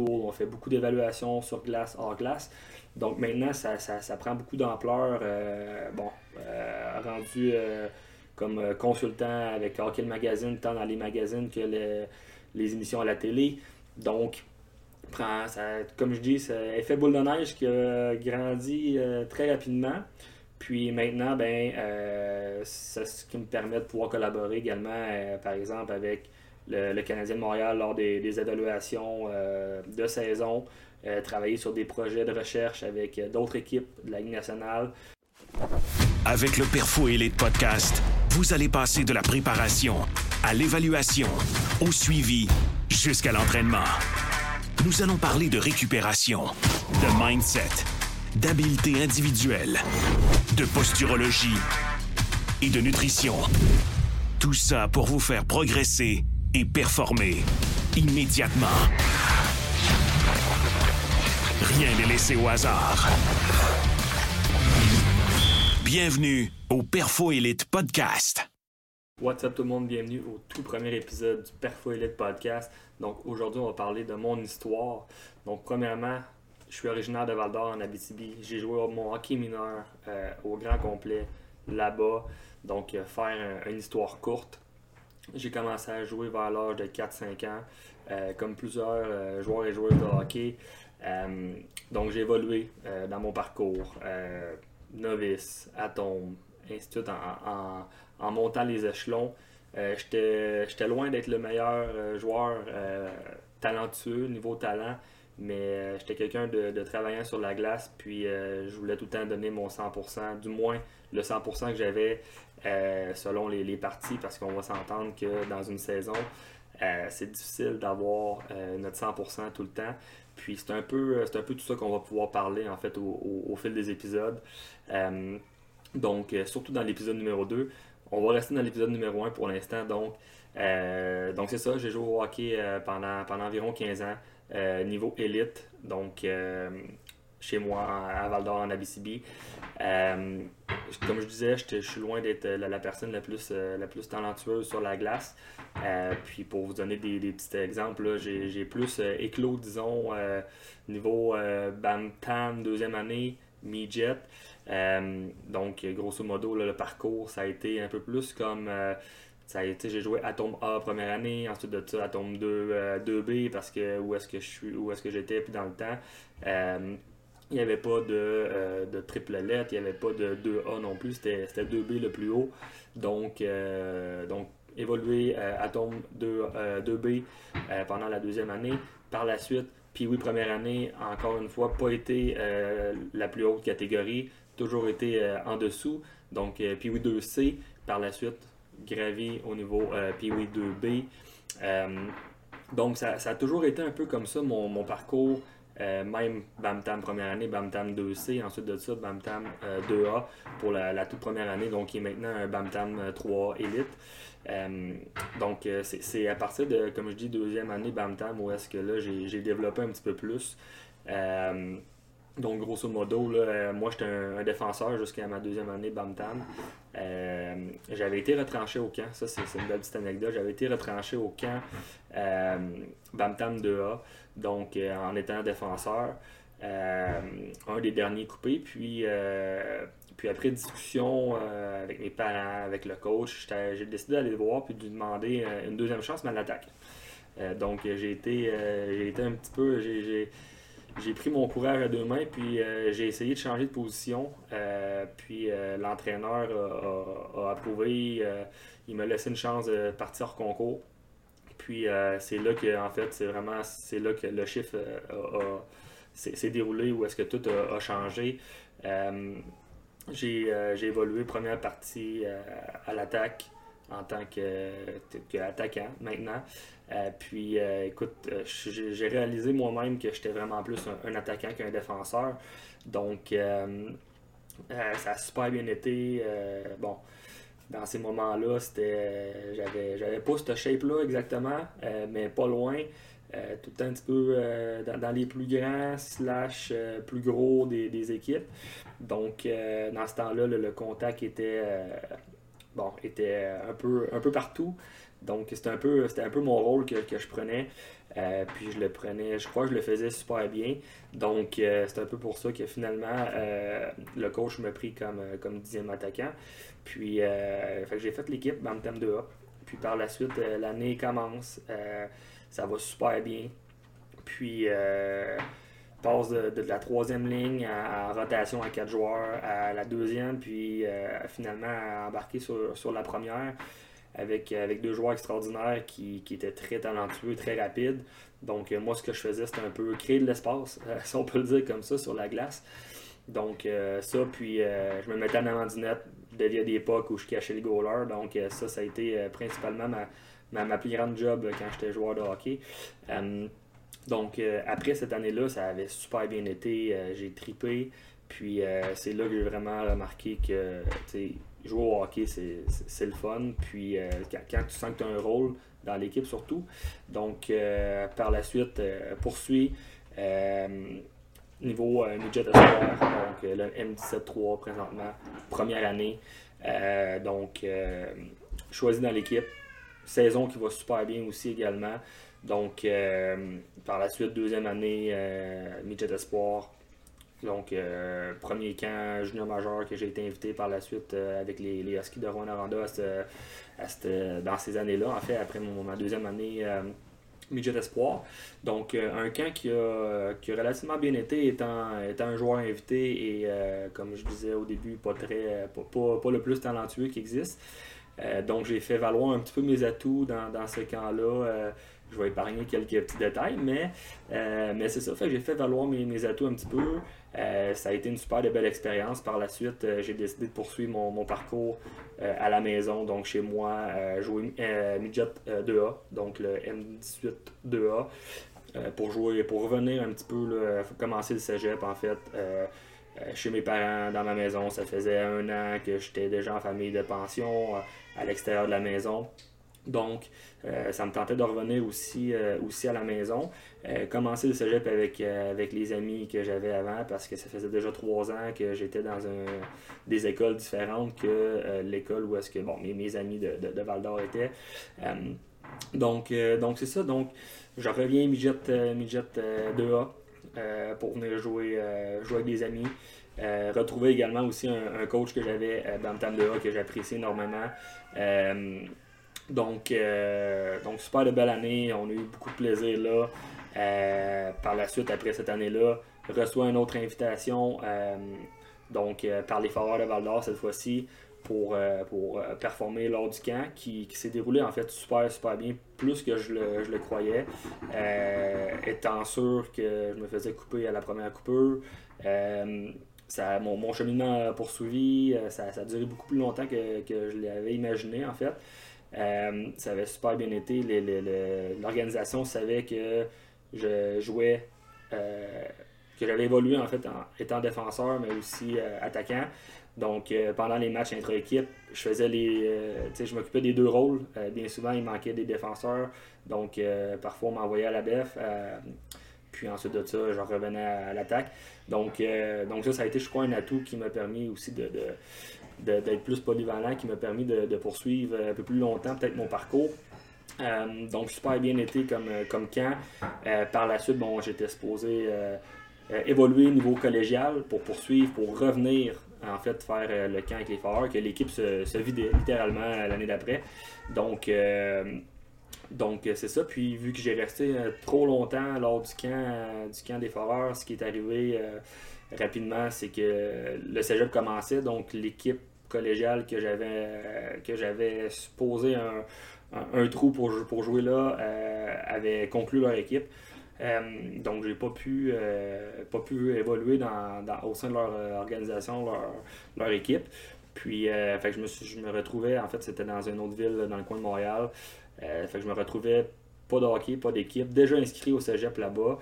on fait beaucoup d'évaluations sur glace, hors glace. Donc maintenant, ça, prend beaucoup d'ampleur. bon, rendu comme consultant avec Hockey Magazine, tant dans les magazines que les émissions à la télé. Donc, prend, comme je dis, c'est effet boule de neige qui a grandi très rapidement. Puis maintenant, ben, euh, c'est ce qui me permet de pouvoir collaborer également, euh, par exemple, avec le, Canadien de Montréal lors des, évaluations euh, de saison, travailler sur des projets de recherche avec d'autres équipes de la Ligue nationale. Avec le Perfo Elite Podcast, vous allez passer de la préparation à l'évaluation, au suivi, jusqu'à l'entraînement. Nous allons parler de récupération, de mindset d'habileté individuelle, de posturologie et de nutrition. Tout ça pour vous faire progresser et performer immédiatement. Rien n'est laissé au hasard. Bienvenue au Perfo Elite Podcast. What's up tout le monde, bienvenue au tout premier épisode du Perfo Elite Podcast. Donc aujourd'hui on va parler de mon histoire. Donc premièrement, je suis originaire de Val d'Or en Abitibi. J'ai joué mon hockey mineur euh, au grand complet là-bas. Donc, euh, faire une histoire courte. J'ai commencé à jouer vers l'âge de 4-5 ans, euh, comme plusieurs joueurs et joueuses de hockey. donc, j'ai évolué dans mon parcours. novice, atome, ainsi en, en, montant les échelons. J'étais loin d'être le meilleur joueur talentueux, niveau talent, mais euh, j'étais quelqu'un de, de, travaillant sur la glace, puis euh, je voulais tout le temps donner mon 100%, du moins le 100% que j'avais euh, selon les, parties, parce qu'on va s'entendre que dans une saison, c'est difficile d'avoir notre 100% tout le temps. Puis c'est un peu, c'est un peu tout ça qu'on va pouvoir parler en fait au, fil des épisodes. donc surtout dans l'épisode numéro 2. On va rester dans l'épisode numéro 1 pour l'instant. Donc, donc c'est ça, j'ai joué au hockey pendant, pendant environ 15 ans. Euh, niveau élite, donc euh, chez moi à Val d'Or en Abitibi. Euh, comme je disais, je suis loin d'être la, personne la plus, la plus talentueuse sur la glace. puis pour vous donner des, petits exemples, j'ai plus éclos, disons, niveau Bam Tam, deuxième année, mi-jet. donc, grosso modo, le parcours, ça a été un peu plus comme j'ai joué Atom A première année, ensuite de ça Atom 2, 2B parce que où est-ce que je suis, où est-ce que j'étais puis dans le temps. Euh, il n'y avait pas de, euh, de, triple lettre, il n'y avait pas de 2A non plus, c'était 2B le plus haut. Donc, euh, donc évoluer Atom 2, 2B pendant la deuxième année. Par la suite, puis oui, première année, encore une fois, pas été la plus haute catégorie, toujours été en dessous. Donc, puis oui, 2C. Par la suite, gravi au niveau euh, 2B. Euh, donc, ça, a toujours été un peu comme ça, mon, parcours. Euh, même Bamtam première année, Bamtam 2C, ensuite de ça, Bamtam 2A euh, pour la, toute première année, donc qui est maintenant un Bamtam 3 Elite. donc, c'est à partir de, comme je dis, deuxième année Bamtam où est-ce que là, j'ai développé un petit peu plus. Donc, grosso modo, là, euh, moi, j'étais un, défenseur jusqu'à ma deuxième année Bamtam. Euh, j'avais été retranché au camp. Ça, c'est une belle petite anecdote. J'avais été retranché au camp euh, Bamtam 2A, donc en étant défenseur. un des derniers coupés. Puis, puis après discussion avec mes parents, avec le coach, j'ai décidé d'aller le voir puis de lui demander une deuxième chance, mais à l'attaque. donc, j'ai été, j'ai été un petit peu j'ai pris mon courage à deux mains, puis euh, j'ai essayé de changer de position. Euh, puis euh, l'entraîneur a, approuvé. il m'a laissé une chance de partir au concours. Puis c'est là que, en fait, c'est vraiment c'est là que le chiffre s'est déroulé, où est-ce que tout a, changé. j'ai évolué première partie à l'attaque en tant qu'attaquant maintenant. Euh, puis, euh, écoute, euh, j'ai réalisé moi-même que j'étais vraiment plus un, attaquant qu'un défenseur. Donc, ça a super bien été. bon, dans ces moments-là, c'était, j'avais, pas cette shape-là exactement, mais pas loin. tout un petit peu dans, les plus grands slash plus gros des, équipes. Donc, dans ce temps-là, le, contact était bon, était un peu, un peu partout. Donc c'était un peu, un peu mon rôle que, je prenais. puis je le prenais, je crois que je le faisais super bien. Donc c'est un peu pour ça que finalement le coach m'a pris comme, comme dixième attaquant. Puis j'ai fait l'équipe Bantam 2A. Puis par la suite, l'année commence. ça va super bien. Puis passe de, la troisième ligne à, rotation à quatre joueurs à la deuxième, puis euh, finalement à embarquer sur, la première avec, avec deux joueurs extraordinaires qui, étaient très talentueux, très rapides. Donc euh, moi ce que je faisais c'était un peu créer de l'espace, euh, si on peut le dire comme ça, sur la glace. Donc ça, puis je me mettais en avant du net, des époques où je cachais les goalers. Donc ça, ça a été principalement ma, ma, plus grande job quand j'étais joueur de hockey. Donc, euh, après cette année-là, ça avait super bien été. Euh, j'ai tripé. Puis, euh, c'est là que j'ai vraiment remarqué que jouer au hockey, c'est le fun. Puis, quand, tu sens que tu as un rôle dans l'équipe, surtout. Donc, par la suite, poursuis. niveau midget espoir, donc le M17-3 présentement, première année. donc, choisi dans l'équipe. Saison qui va super bien aussi également. Donc, euh, par la suite, deuxième année, euh, midget espoir. Donc, euh, premier camp junior majeur que j'ai été invité par la suite avec les, les Huskies de Rwanda dans ces années-là. En fait, après mon, ma deuxième année midget espoir. Donc, un camp qui a, qui relativement bien été étant, étant un joueur invité et, comme je disais au début, pas, très, pas, pas, le plus talentueux qui existe. donc, j'ai fait valoir un petit peu mes atouts dans, dans ce camp-là je vais épargner quelques petits détails, mais, euh, mais c'est ça. Fait j'ai fait valoir mes, atouts un petit peu. Euh, ça a été une super belle expérience. Par la suite, euh, j'ai décidé de poursuivre mon, parcours à la maison, donc chez moi, jouer Midget 2A, donc le M18 2A, pour jouer, pour revenir un petit peu, là, commencer le cégep en fait. chez mes parents, dans ma maison, ça faisait un an que j'étais déjà en famille de pension à l'extérieur de la maison. Donc, euh, ça me tentait de revenir aussi, euh, aussi à la maison. Euh, commencer le cégep avec, avec les amis que j'avais avant parce que ça faisait déjà trois ans que j'étais dans un, des écoles différentes que l'école où est-ce que bon, mes, mes amis de, de, Val d'Or étaient. donc, donc c'est ça. Donc, je reviens midget, midget 2A pour venir jouer, jouer avec des amis. retrouver également aussi un, coach que j'avais, Bantam 2A, que j'apprécie énormément. Donc, euh, donc super de belle année. On a eu beaucoup de plaisir là. Euh, par la suite, après cette année-là, reçoit une autre invitation euh, donc par les Foreurs de Val d'Or cette fois-ci pour, performer lors du camp qui, s'est déroulé en fait super super bien, plus que je le, je le croyais. étant sûr que je me faisais couper à la première coupure. Ça, mon, mon, cheminement a poursuivi, ça, ça, a duré beaucoup plus longtemps que, que je l'avais imaginé en fait. Euh, ça avait super bien été. L'organisation savait que je jouais, euh, que j'avais évolué en fait en étant défenseur, mais aussi euh, attaquant. Donc pendant les matchs intra-équipe, je faisais les. je m'occupais des deux rôles. bien souvent, il manquait des défenseurs. Donc parfois on m'envoyait à la def. puis ensuite de ça, je revenais à, l'attaque. Donc, donc ça, ça a été, je crois, un atout qui m'a permis aussi de d'être plus polyvalent qui m'a permis de, poursuivre un peu plus longtemps peut-être mon parcours. Euh, donc super bien été comme, euh, comme camp. Euh, par la suite, bon, j'étais supposé évoluer au niveau collégial pour poursuivre, pour revenir en fait faire le camp avec les Foreurs, que l'équipe se, se, vidait littéralement l'année d'après. Donc c'est ça. Puis vu que j'ai resté trop longtemps lors du camp, du camp des Foreurs, ce qui est arrivé rapidement, c'est que le cégep commençait, donc l'équipe collégiale que j'avais que j'avais supposé un, un, trou pour, jouer là euh, avait conclu leur équipe. Euh, donc j'ai pas pu euh, pas pu évoluer dans, au sein de leur organisation, leur, leur équipe. Puis fait je me je me retrouvais, en fait c'était dans une autre ville dans le coin de Montréal. fait que je me retrouvais pas de hockey, pas d'équipe, déjà inscrit au Cégep là-bas.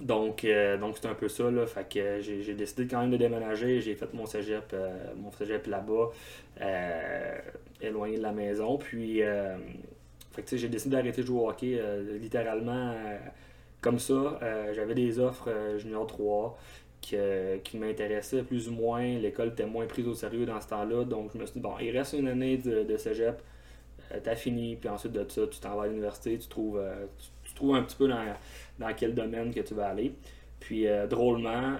Donc, euh, donc c'est un peu ça. Là. Fait que j'ai, décidé quand même de déménager. J'ai fait mon cégep, euh, mon cégep là-bas, euh, éloigné de la maison. Puis, fait j'ai décidé d'arrêter de jouer au hockey littéralement comme ça. j'avais des offres junior 3 qui, qui m'intéressaient plus ou moins. L'école était moins prise au sérieux dans ce temps-là. Donc, je me suis dit, bon, il reste une année de, de cégep. tu as fini, puis ensuite de ça, tu t'en vas à l'université, tu trouves, trouves un petit peu dans, dans, quel domaine que tu vas aller. Puis drôlement,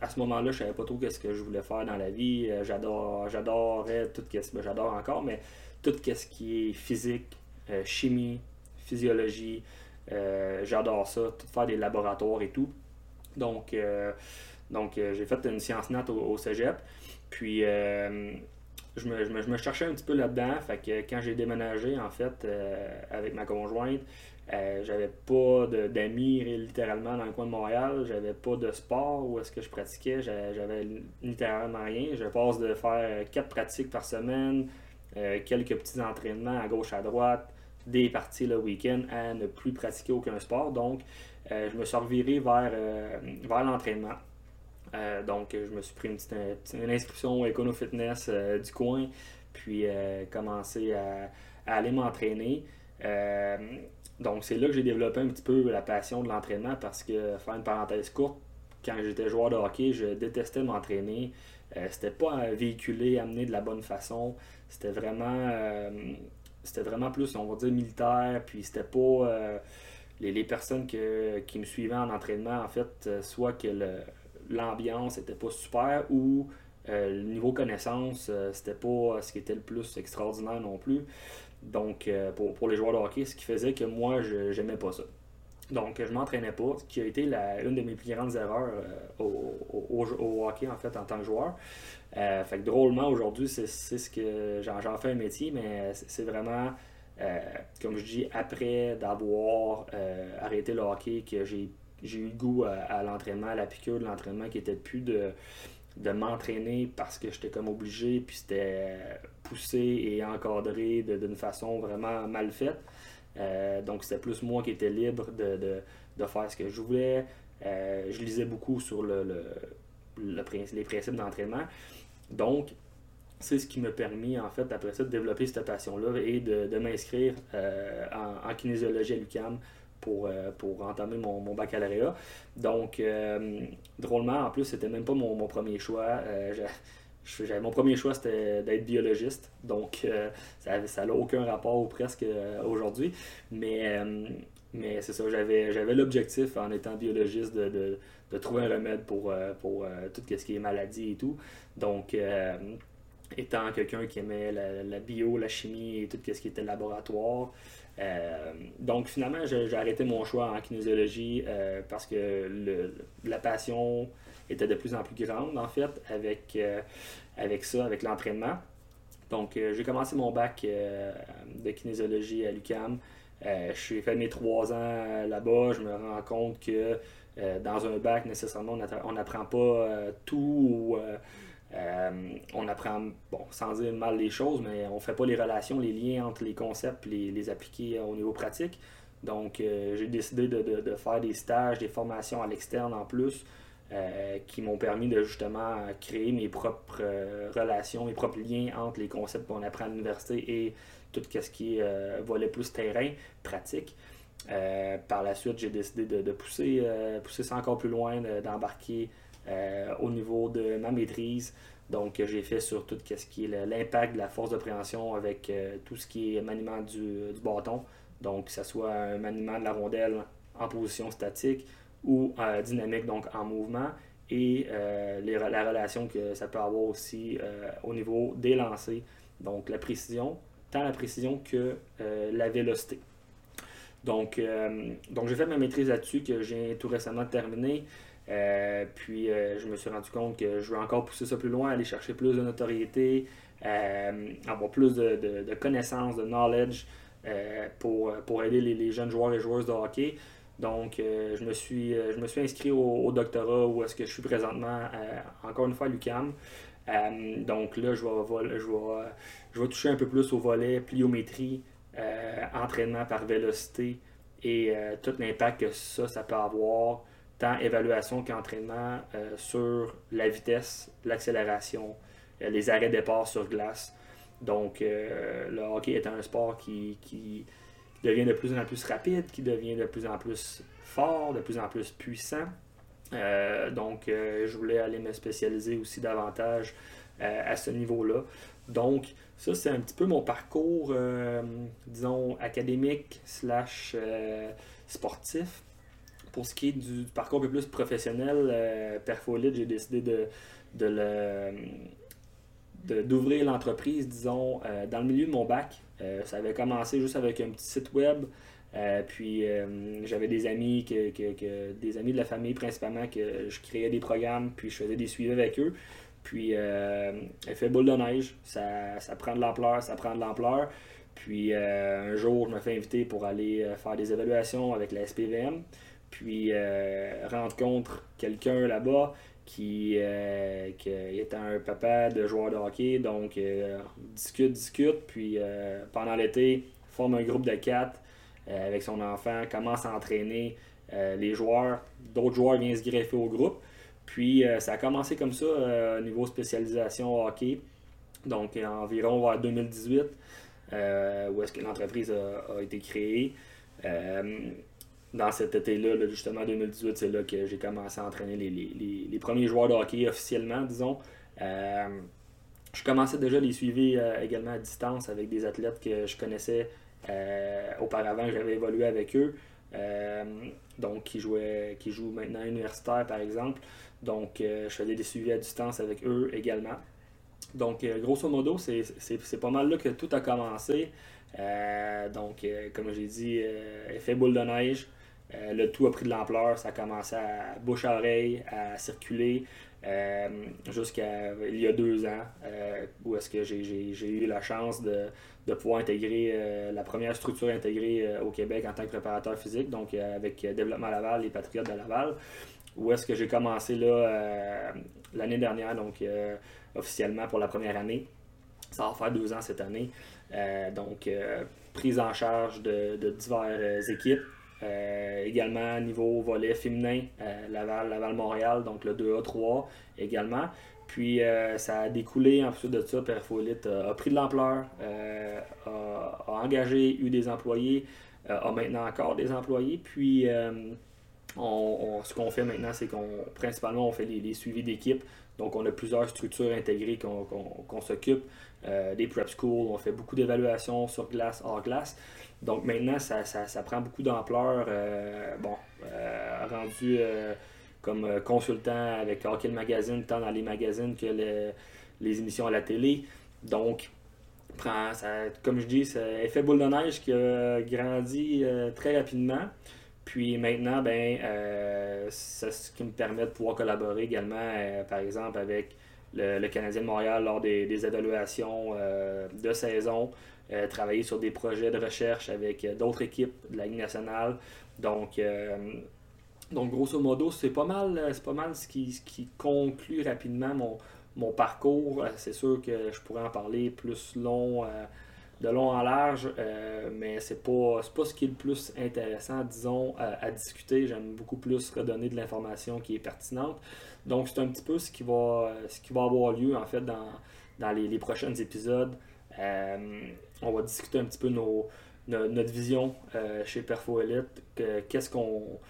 à ce moment-là, je savais pas trop ce que je voulais faire dans la vie. j'adore, j'adorais tout ce que ben, j'adore encore, mais tout ce qui est physique, chimie, physiologie, j'adore ça, faire des laboratoires et tout. Donc, donc j'ai fait une science nat au cégep. Puis, euh, je, me, cherchais un petit peu là-dedans. Fait que quand j'ai déménagé, en fait, euh, avec ma conjointe, euh, j'avais pas d'amis littéralement dans le coin de Montréal. J'avais pas de sport où est-ce que je pratiquais. J'avais littéralement rien. Je passe de faire quatre pratiques par semaine, quelques petits entraînements à gauche à droite, des parties le week-end à ne plus pratiquer aucun sport. Donc, je me suis reviré vers, vers l'entraînement. Euh, donc, je me suis pris une, petite, inscription au Econo Fitness euh, du coin, puis euh, commencé à, aller m'entraîner. donc, c'est là que j'ai développé un petit peu la passion de l'entraînement parce que, faire une parenthèse courte, quand j'étais joueur de hockey, je détestais m'entraîner. c'était pas véhiculé, amené de la bonne façon. C'était vraiment, c'était vraiment plus, on va dire, militaire. Puis c'était pas les, les, personnes qui me suivaient en entraînement, en fait, soit que le, l'ambiance était pas super ou euh, le niveau connaissance, euh, c'était pas ce qui était le plus extraordinaire non plus. Donc, euh, pour, les joueurs de hockey, ce qui faisait que moi, je n'aimais pas ça. Donc, je m'entraînais pas, ce qui a été la, une de mes plus grandes erreurs au, hockey, en fait, en tant que joueur. fait que drôlement, aujourd'hui, c'est ce que j'en fais un métier, mais c'est vraiment, comme je dis, après d'avoir arrêté le hockey, que j'ai j'ai eu goût à, l'entraînement, à la piqûre de l'entraînement qui était plus de, de m'entraîner parce que j'étais comme obligé, puis c'était poussé et encadré d'une façon vraiment mal faite. Euh, donc c'était plus moi qui étais libre de, faire ce que je voulais. Euh, je lisais beaucoup sur le, le, les principes d'entraînement. Donc, c'est ce qui m'a permis, en fait, après ça, de développer cette passion-là et de, m'inscrire euh, en, en, kinésiologie à l'UCAM pour, euh, pour entamer mon, mon, baccalauréat. Donc, euh, drôlement, en plus, c'était même pas mon, mon premier choix. Euh, mon premier choix, c'était d'être biologiste. Donc, ça n'a aucun rapport ou presque aujourd'hui. Mais, mais c'est ça, j'avais, j'avais l'objectif, en étant biologiste, de, de, de trouver un remède pour, pour tout ce qui est maladie et tout. Donc, étant quelqu'un qui aimait la, la, bio, la chimie et tout ce qui était laboratoire, euh, donc finalement, j'ai arrêté mon choix en kinésiologie euh, parce que la passion était de plus en plus grande en fait avec, euh, avec ça, avec l'entraînement. Donc j'ai commencé mon bac de kinésiologie à l'UCAM. je fait mes trois ans là-bas. Je me rends compte que dans un bac, nécessairement, on n'apprend pas tout. Euh, on apprend, bon, sans dire mal les choses, mais on fait pas les relations, les liens entre les concepts et les, appliquer au niveau pratique. Donc, euh, j'ai décidé de, faire des stages, des formations à l'externe en plus, euh, qui m'ont permis de justement créer mes propres relations, mes propres liens entre les concepts qu'on apprend à l'université et tout ce qui est volet plus terrain, pratique. par la suite, j'ai décidé de, pousser, pousser ça encore plus loin, d'embarquer euh, au niveau de ma maîtrise. Donc, j'ai fait sur tout ce qui est l'impact de la force de préhension avec euh, tout ce qui est maniement du, bâton. Donc, que ce soit un maniement de la rondelle en position statique ou euh, dynamique, donc en mouvement, et la relation que ça peut avoir aussi au niveau des lancers. Donc, la précision, tant la précision que la vélocité. Donc, donc j'ai fait ma maîtrise là-dessus que j'ai tout récemment terminé. Euh, puis euh, je me suis rendu compte que je veux encore pousser ça plus loin, aller chercher plus de notoriété, euh, avoir plus de, connaissances, de knowledge pour, aider les, jeunes joueurs et joueuses de hockey. Donc je, me suis, je me suis inscrit au, doctorat où est-ce que je suis présentement, encore une fois à l'UCAM. donc là, je vais, je vais toucher un peu plus au volet pliométrie, entraînement par vélocité et tout l'impact que ça, ça peut avoir tant évaluation qu'entraînement euh, sur la vitesse, l'accélération, euh, les arrêts départ sur glace. Donc, euh, le hockey est un sport qui, devient de plus en plus rapide, qui devient de plus en plus fort, de plus en plus puissant. donc, je voulais aller me spécialiser aussi davantage à ce niveau-là. Donc, ça, c'est un petit peu mon parcours, disons, académique slash sportif. Pour ce qui est du, parcours un peu plus professionnel, Perfolite, j'ai décidé de, de d'ouvrir l'entreprise, disons, euh, dans le milieu de mon bac. Euh, ça avait commencé juste avec un petit site web. Euh, puis j'avais des amis que, que, des amis de la famille principalement que je créais des programmes puis je faisais des suivis avec eux. Puis elle fait boule de neige, ça, ça prend de l'ampleur, ça prend de l'ampleur. Puis un jour, je me fais inviter pour aller faire des évaluations avec la SPVM. Puis rencontre quelqu'un là-bas qui, euh, est un papa de joueur de hockey. Donc, euh, discute, discute. Puis, euh, pendant l'été, forme un groupe de quatre avec son enfant, commence à entraîner les joueurs. D'autres joueurs viennent se greffer au groupe. Puis, ça a commencé comme ça au niveau spécialisation hockey. Donc, environ vers 2018, où est-ce que l'entreprise a, été créée dans cet été-là, justement 2018, c'est là que j'ai commencé à entraîner les, premiers joueurs de hockey officiellement, disons. Euh, je commençais déjà les suivre euh, également à distance avec des athlètes que je connaissais euh, auparavant, j'avais évolué avec eux. donc, qui, jouaient, qui jouent maintenant universitaire, par exemple. Donc, je faisais des suivis à distance avec eux également. Donc, grosso modo, c'est pas mal là que tout a commencé. donc, comme j'ai dit, effet boule de neige. Euh, le tout a pris de l'ampleur, ça a commencé à bouche à oreille, à circuler euh, jusqu'à il y a deux ans, euh, où est-ce que j'ai eu la chance de, pouvoir intégrer la première structure intégrée au Québec en tant que préparateur physique, donc avec Développement Laval, les Patriotes de Laval, où est-ce que j'ai commencé là l'année dernière, donc officiellement pour la première année. Ça va faire deux ans cette année. donc, prise en charge de, de diverses équipes. Euh, également niveau volet féminin, euh, Laval, Laval-Montréal, donc le 2A3 également. Puis euh, ça a découlé ensuite de ça, Perfolite a pris de l'ampleur, a, engagé, eu des employés, a maintenant encore des employés. Puis ce qu'on fait maintenant, c'est qu'on principalement on fait les, suivis d'équipe. Donc on a plusieurs structures intégrées qu'on s'occupe. des prep schools, on fait beaucoup d'évaluations sur glace, hors glace. Donc maintenant, ça, prend beaucoup d'ampleur. Euh, bon, euh, rendu euh, comme consultant avec Hockey Magazine, tant dans les magazines que les émissions à la télé. Donc, prend, ça, comme je dis, c'est effet boule de neige qui a grandi très rapidement. Puis maintenant, ben, c'est ce qui me permet de pouvoir collaborer également, par exemple, avec le, Canadien de Montréal lors des évaluations de saison. Euh, travailler sur des projets de recherche avec euh, d'autres équipes de la Ligue nationale. Donc, euh, donc grosso modo, c'est pas mal, c'est pas mal ce qui, qui conclut rapidement mon, mon parcours. C'est sûr que je pourrais en parler plus long, de long en large, mais c'est pas, pas ce qui est le plus intéressant, disons, à, discuter. J'aime beaucoup plus redonner de l'information qui est pertinente. Donc, c'est un petit peu ce qui va, ce qui va avoir lieu, en fait, dans, dans les, les prochains épisodes. Euh, on va discuter un petit peu nos, notre vision euh, chez Perfo Elite, qu'est-ce qu'on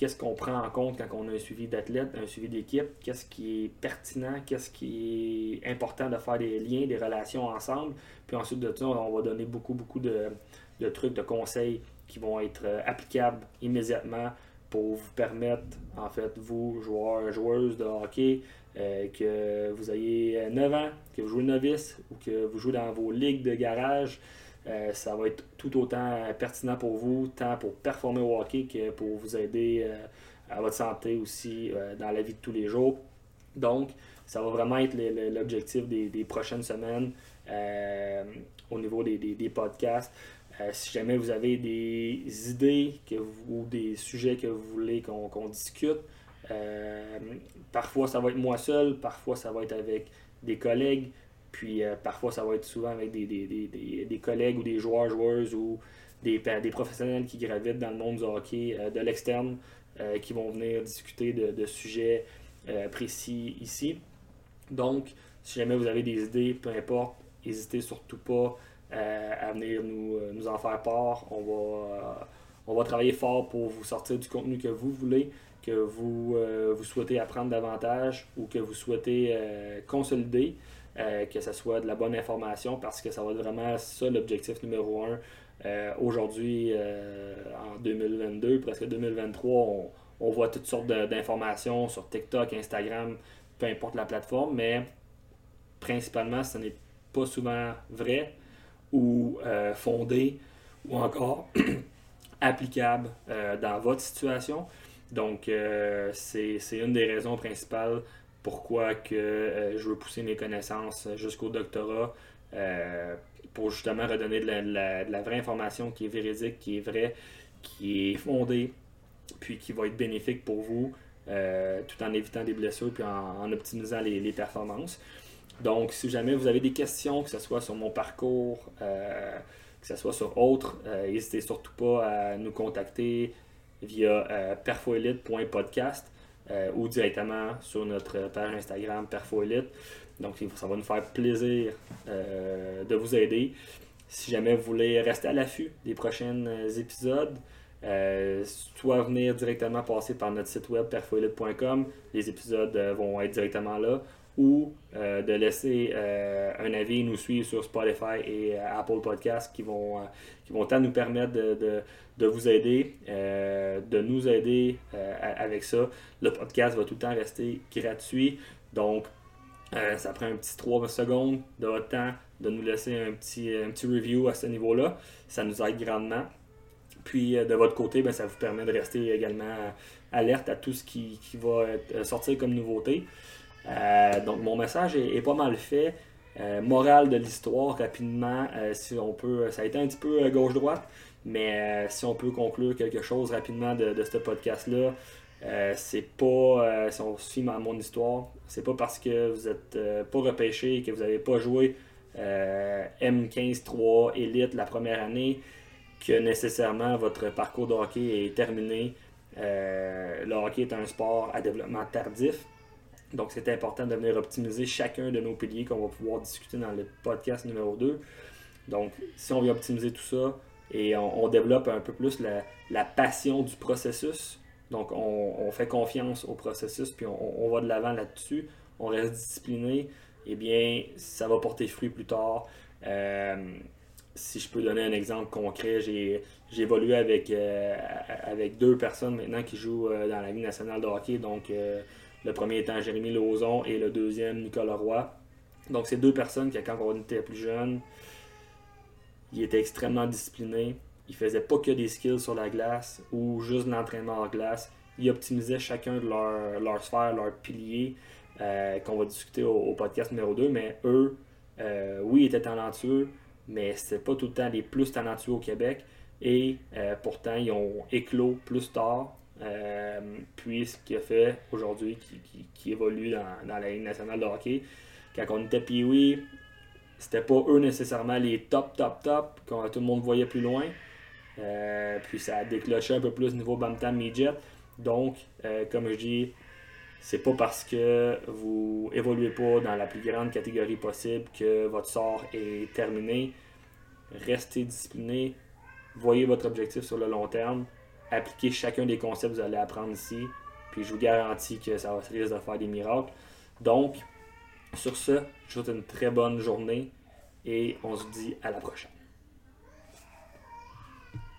qu'est-ce qu'on prend en compte quand on a un suivi d'athlète, un suivi d'équipe, qu'est-ce qui est pertinent, qu'est-ce qui est important de faire des liens, des relations ensemble. Puis ensuite de ça, on va donner beaucoup, beaucoup de, trucs, de conseils qui vont être euh, applicables immédiatement pour vous permettre, en fait, vous, joueurs, joueuses de hockey, euh, que vous ayez 9 ans, que vous jouez novice ou que vous jouez dans vos ligues de garage, euh, ça va être tout autant pertinent pour vous, tant pour performer au hockey que pour vous aider euh, à votre santé aussi dans la vie de tous les jours. Donc, ça va vraiment être l'objectif des, prochaines semaines au niveau des, podcasts. si jamais vous avez des idées ou des sujets que vous voulez qu'on discute, euh, parfois, ça va être moi seul, parfois, ça va être avec des collègues, puis euh, parfois, ça va être souvent avec des, des, collègues ou des joueurs, joueuses ou des, des professionnels qui gravitent dans le monde du hockey euh, de l'externe qui vont venir discuter de, sujets précis ici. Donc, si jamais vous avez des idées, peu importe, n'hésitez surtout pas à venir nous, nous, en faire part. On va, on va travailler fort pour vous sortir du contenu que vous voulez que vous, euh, vous souhaitez apprendre davantage ou que vous souhaitez euh, que ce soit de la bonne information, parce que ça va être vraiment ça l'objectif numéro un. Aujourd'hui, en 2022, presque 2023, on, on voit toutes sortes d'informations sur TikTok, Instagram, peu importe la plateforme, mais principalement, ce n'est pas souvent vrai ou euh, fondé ou encore applicable euh, dans votre situation. Donc, euh, c'est une des raisons principales pourquoi que je veux pousser mes connaissances jusqu'au doctorat pour justement redonner de la, vraie information qui est véridique, qui est vraie, qui est fondée, puis qui va être bénéfique pour vous, tout en évitant des blessures, puis en, optimisant les performances. Donc, si jamais vous avez des questions, que ce soit sur mon parcours, euh, que ce soit sur autres, euh, n'hésitez surtout pas à nous contacter via euh, perfoelite.podcast ou directement sur notre page Instagram perfoelite. Donc, ça va nous faire plaisir de vous aider. Si jamais vous voulez rester à l'affût des prochains épisodes, soit venir directement passer par notre site web perfoelite.com, les épisodes vont être directement là, ou euh, de laisser euh, un avis nous suivre sur Spotify et euh, Apple Podcasts qui vont, qui vont tant nous permettre de, vous aider, de nous aider avec ça. Le podcast va tout le temps rester gratuit. Donc, ça prend un petit 3 secondes de votre temps de nous laisser un petit, un petit review à ce niveau-là. Ça nous aide grandement. Puis de votre côté, ben, ça vous permet de rester également alerte à tout ce qui, qui va sortir comme nouveauté. Euh, donc mon message est, pas mal fait. Euh, morale de l'histoire, rapidement, euh, si on peut, ça a été un petit peu gauche-droite, mais si on peut conclure quelque chose rapidement de, ce podcast-là, c'est pas, si on suit mon histoire, c'est pas parce que vous êtes pas repêché et que vous n'avez pas joué M15-3 Elite la première année que nécessairement votre parcours de hockey est terminé. le hockey est un sport à développement tardif. Donc, c'est important de venir optimiser chacun de nos piliers qu'on va pouvoir discuter dans le podcast numéro 2. Donc, si on vient optimiser tout ça et on, développe un peu plus la, passion du processus, donc on, fait confiance au processus puis on, va de l'avant là-dessus, on reste discipliné, eh bien, ça va porter fruit plus tard. Euh, si je peux donner un exemple concret, j'ai évolué avec, euh, avec deux personnes maintenant qui jouent euh, dans la Ligue nationale de hockey, donc le premier étant Jérémy Lauzon et le deuxième Nicolas Roy. Donc, c'est deux personnes qui, quand on était plus jeune, ils étaient extrêmement disciplinés. Ils faisaient pas que des skills sur la glace ou juste l'entraînement en glace. Ils optimisaient chacun de leur, leur sphère, leur pilier, euh, qu'on va discuter au, podcast numéro 2. Mais eux, euh, oui, ils étaient talentueux, mais c'était pas tout le temps les plus talentueux au Québec. Et euh, pourtant, ils ont éclos plus tard euh, puis ce qu'il a fait aujourd'hui, qui, évolue dans, la Ligue nationale de hockey. Quand on était pee c'était pas eux nécessairement les top, top, top, quand tout le monde voyait plus loin. Euh, puis ça a déclenché un peu plus niveau Bantam Midget. Donc, euh, comme je dis, c'est pas parce que vous évoluez pas dans la plus grande catégorie possible que votre sort est terminé. Restez discipliné, voyez votre objectif sur le long terme, appliquer chacun des concepts que vous allez apprendre ici. Puis je vous garantis que ça va risque de faire des miracles. Donc, sur ce, je vous souhaite une très bonne journée et on se dit à la prochaine.